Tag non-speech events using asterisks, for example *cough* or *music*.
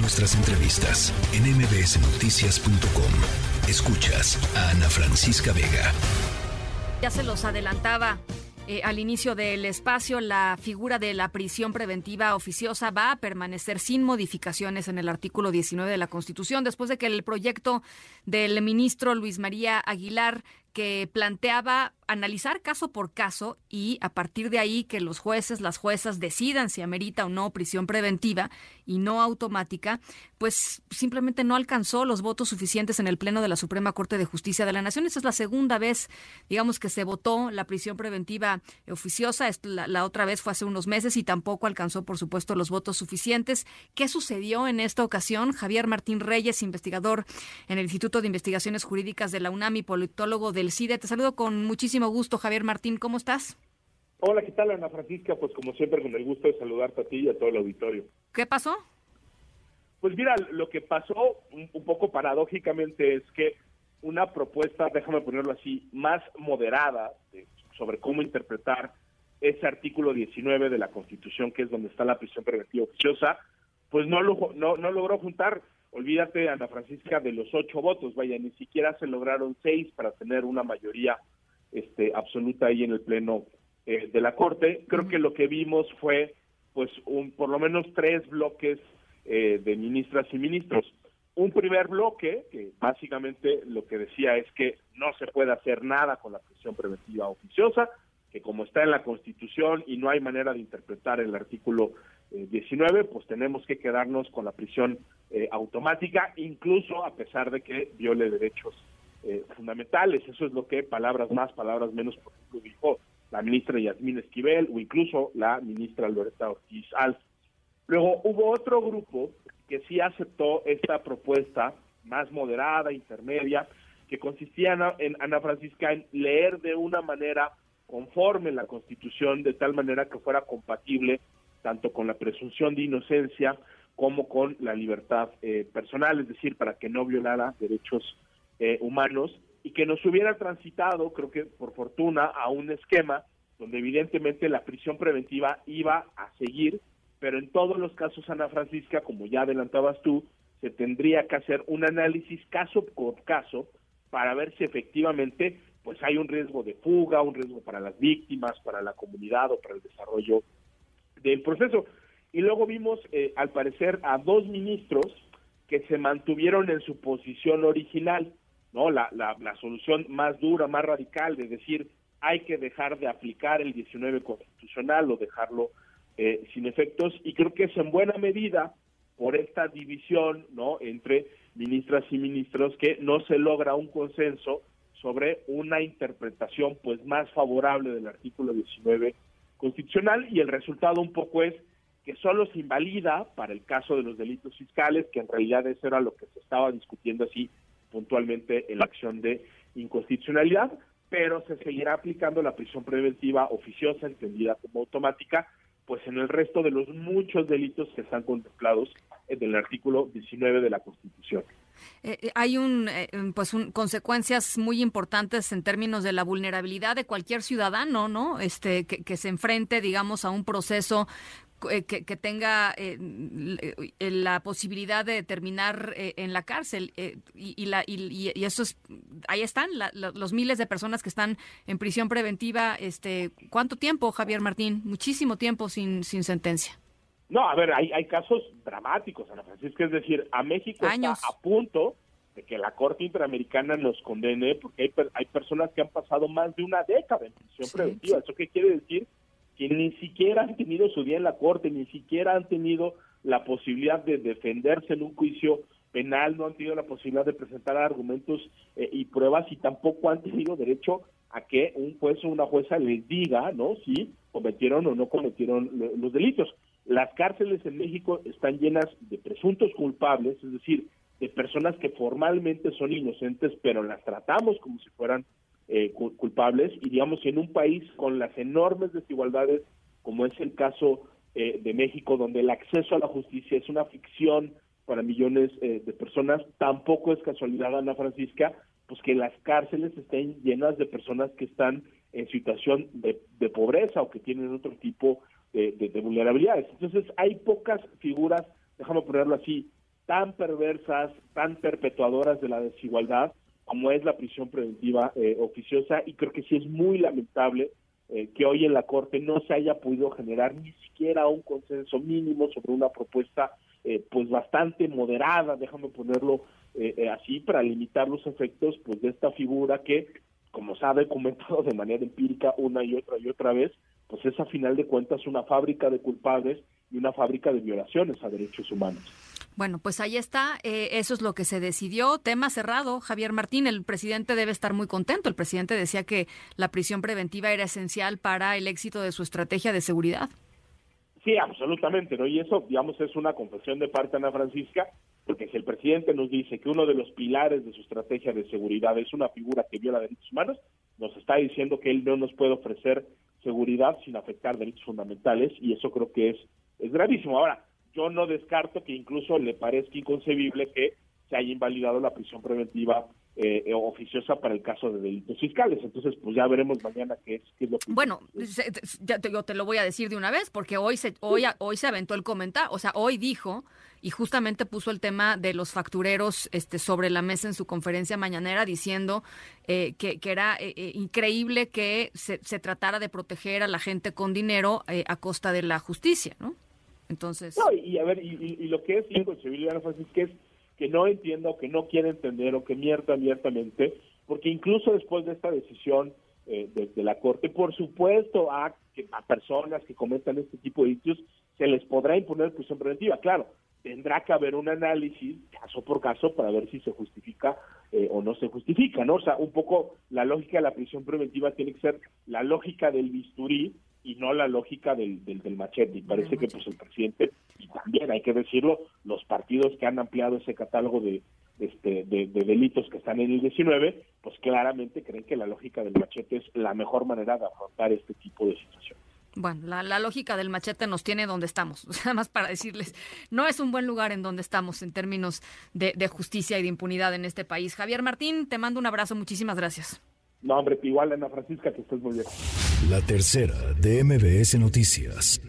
Nuestras entrevistas en mbsnoticias.com. Escuchas a Ana Francisca Vega. Ya se los adelantaba eh, al inicio del espacio, la figura de la prisión preventiva oficiosa va a permanecer sin modificaciones en el artículo 19 de la Constitución, después de que el proyecto del ministro Luis María Aguilar que planteaba analizar caso por caso y a partir de ahí que los jueces, las juezas decidan si amerita o no prisión preventiva y no automática, pues simplemente no alcanzó los votos suficientes en el Pleno de la Suprema Corte de Justicia de la Nación. Esta es la segunda vez, digamos, que se votó la prisión preventiva oficiosa. La, otra vez fue hace unos meses y tampoco alcanzó, por supuesto, los votos suficientes. ¿Qué sucedió en esta ocasión? Javier Martín Reyes, investigador en el Instituto de Investigaciones Jurídicas de la UNAM y politólogo del CIDE. Te saludo con muchísimo gusto, Javier Martín. ¿Cómo estás? Hola, ¿qué tal, Ana Francisca? Pues como siempre, con el gusto de saludarte a ti y a todo el auditorio. ¿Qué pasó? Pues mira, lo que pasó un, un poco paradójicamente es que una propuesta, déjame ponerlo así, más moderada de, sobre cómo interpretar ese artículo 19 de la Constitución, que es donde está la prisión preventiva oficiosa, pues no, lo, no, no logró juntar, olvídate, Ana Francisca, de los ocho votos, vaya, ni siquiera se lograron seis para tener una mayoría este, absoluta ahí en el pleno eh, de la corte. Creo que lo que vimos fue, pues, un, por lo menos tres bloques eh, de ministras y ministros. Un primer bloque que básicamente lo que decía es que no se puede hacer nada con la prisión preventiva oficiosa, que como está en la Constitución y no hay manera de interpretar el artículo eh, 19, pues tenemos que quedarnos con la prisión eh, automática, incluso a pesar de que viole derechos eh, fundamentales. Eso es lo que palabras más, palabras menos, por ejemplo, dijo la ministra Yasmín Esquivel o incluso la ministra Loreta Ortiz Alf. Luego hubo otro grupo que sí aceptó esta propuesta más moderada, intermedia, que consistía en, Ana Francisca en leer de una manera conforme la Constitución, de tal manera que fuera compatible tanto con la presunción de inocencia como con la libertad eh, personal, es decir, para que no violara derechos eh, humanos y que nos hubiera transitado, creo que por fortuna, a un esquema donde evidentemente la prisión preventiva iba a seguir, pero en todos los casos, Ana Francisca, como ya adelantabas tú, se tendría que hacer un análisis caso por caso para ver si efectivamente pues hay un riesgo de fuga, un riesgo para las víctimas, para la comunidad o para el desarrollo del proceso. Y luego vimos, eh, al parecer, a dos ministros que se mantuvieron en su posición original, ¿no? La, la, la solución más dura, más radical de decir hay que dejar de aplicar el 19 constitucional o dejarlo eh, sin efectos y creo que es en buena medida por esta división no entre ministras y ministros que no se logra un consenso sobre una interpretación pues más favorable del artículo 19 constitucional. Y el resultado un poco es que solo se invalida para el caso de los delitos fiscales, que en realidad eso era lo que se estaba discutiendo así puntualmente en la acción de inconstitucionalidad, pero se seguirá aplicando la prisión preventiva oficiosa, entendida como automática, pues en el resto de los muchos delitos que están contemplados en el artículo 19 de la Constitución. Eh, eh, hay un, eh, pues un, consecuencias muy importantes en términos de la vulnerabilidad de cualquier ciudadano, ¿no? Este que, se enfrente, digamos, a un proceso que, que, tenga eh, eh, la posibilidad de terminar en la cárcel y, y, la, y, y, eso es ahí están la, los miles de personas que están en prisión preventiva este cuánto tiempo Javier Martín muchísimo tiempo sin sin sentencia no a ver hay hay casos dramáticos Ana Francisca es decir a México Años. está a punto de que la Corte Interamericana nos condene porque hay, hay personas que han pasado más de una década en prisión sí, preventiva. Sí. ¿Eso qué quiere decir? Que ni siquiera han tenido su día en la corte, ni siquiera han tenido la posibilidad de defenderse en un juicio penal, no han tenido la posibilidad de presentar argumentos eh, y pruebas y tampoco han tenido derecho a que un juez o una jueza les diga, ¿no? Si cometieron o no cometieron los delitos. Las cárceles en México están llenas de presuntos culpables, es decir, de personas que formalmente son inocentes, pero las tratamos como si fueran eh, culpables. Y digamos en un país con las enormes desigualdades como es el caso eh, de México donde el acceso a la justicia es una ficción para millones eh, de personas tampoco es casualidad Ana Francisca pues que las cárceles estén llenas de personas que están en situación de, de pobreza o que tienen otro tipo de, de, de vulnerabilidades. Entonces hay pocas figuras déjame ponerlo así tan perversas, tan perpetuadoras de la desigualdad como es la prisión preventiva eh, oficiosa y creo que sí es muy lamentable eh, que hoy en la Corte no se haya podido generar ni siquiera un consenso mínimo sobre una propuesta eh, pues bastante moderada, déjame ponerlo así, para limitar los efectos pues de esta figura que, como se ha documentado de manera empírica una y otra y otra vez, pues es a final de cuentas una fábrica de culpables y una fábrica de violaciones a derechos humanos. Bueno, pues ahí está, eh, eso es lo que se decidió. Tema cerrado, Javier Martín, el presidente debe estar muy contento. El presidente decía que la prisión preventiva era esencial para el éxito de su estrategia de seguridad. Sí, absolutamente, ¿no? Y eso, digamos, es una confesión de parte de Ana Francisca, porque si el presidente nos dice que uno de los pilares de su estrategia de seguridad es una figura que viola derechos humanos, nos está diciendo que él no nos puede ofrecer seguridad sin afectar derechos fundamentales, y eso creo que es, es gravísimo. Ahora, yo no descarto que incluso le parezca inconcebible que se haya invalidado la prisión preventiva eh, oficiosa para el caso de delitos fiscales. Entonces, pues ya veremos mañana qué es, qué es lo que... Bueno, ya te, yo te lo voy a decir de una vez, porque hoy se, hoy, hoy se aventó el comentario, o sea, hoy dijo y justamente puso el tema de los factureros este, sobre la mesa en su conferencia mañanera diciendo eh, que, que, era eh, increíble que se, se, tratara de proteger a la gente con dinero a costa de la justicia, ¿no? Entonces. No, y a ver, y, lo que es inconcebible, Ana que es que no entienda o que no quiere entender o que mierda abiertamente, porque incluso después de esta decisión eh, de, la Corte, por supuesto, a, a personas que cometan este tipo de hechos se les podrá imponer prisión preventiva. Claro, tendrá que haber un análisis caso por caso para ver si se justifica eh, o no se justifica, ¿no? O sea, un poco la lógica de la prisión preventiva tiene que ser la lógica del bisturí y no la lógica del, del, machete. Y parece que pues el presidente, y también hay que decirlo, los partidos que han ampliado ese catálogo de, este, de, delitos que están en el 19, pues claramente creen que la lógica del machete es la mejor manera de afrontar este tipo de situaciones. Bueno, la, lógica del machete nos tiene donde estamos. *laughs* Nada más para decirles, no es un buen lugar en donde estamos en términos de, de justicia y de impunidad en este país. Javier Martín, te mando un abrazo. Muchísimas gracias. No, hombre, igual Ana Francisca, que estés muy bien. La tercera de MBS Noticias.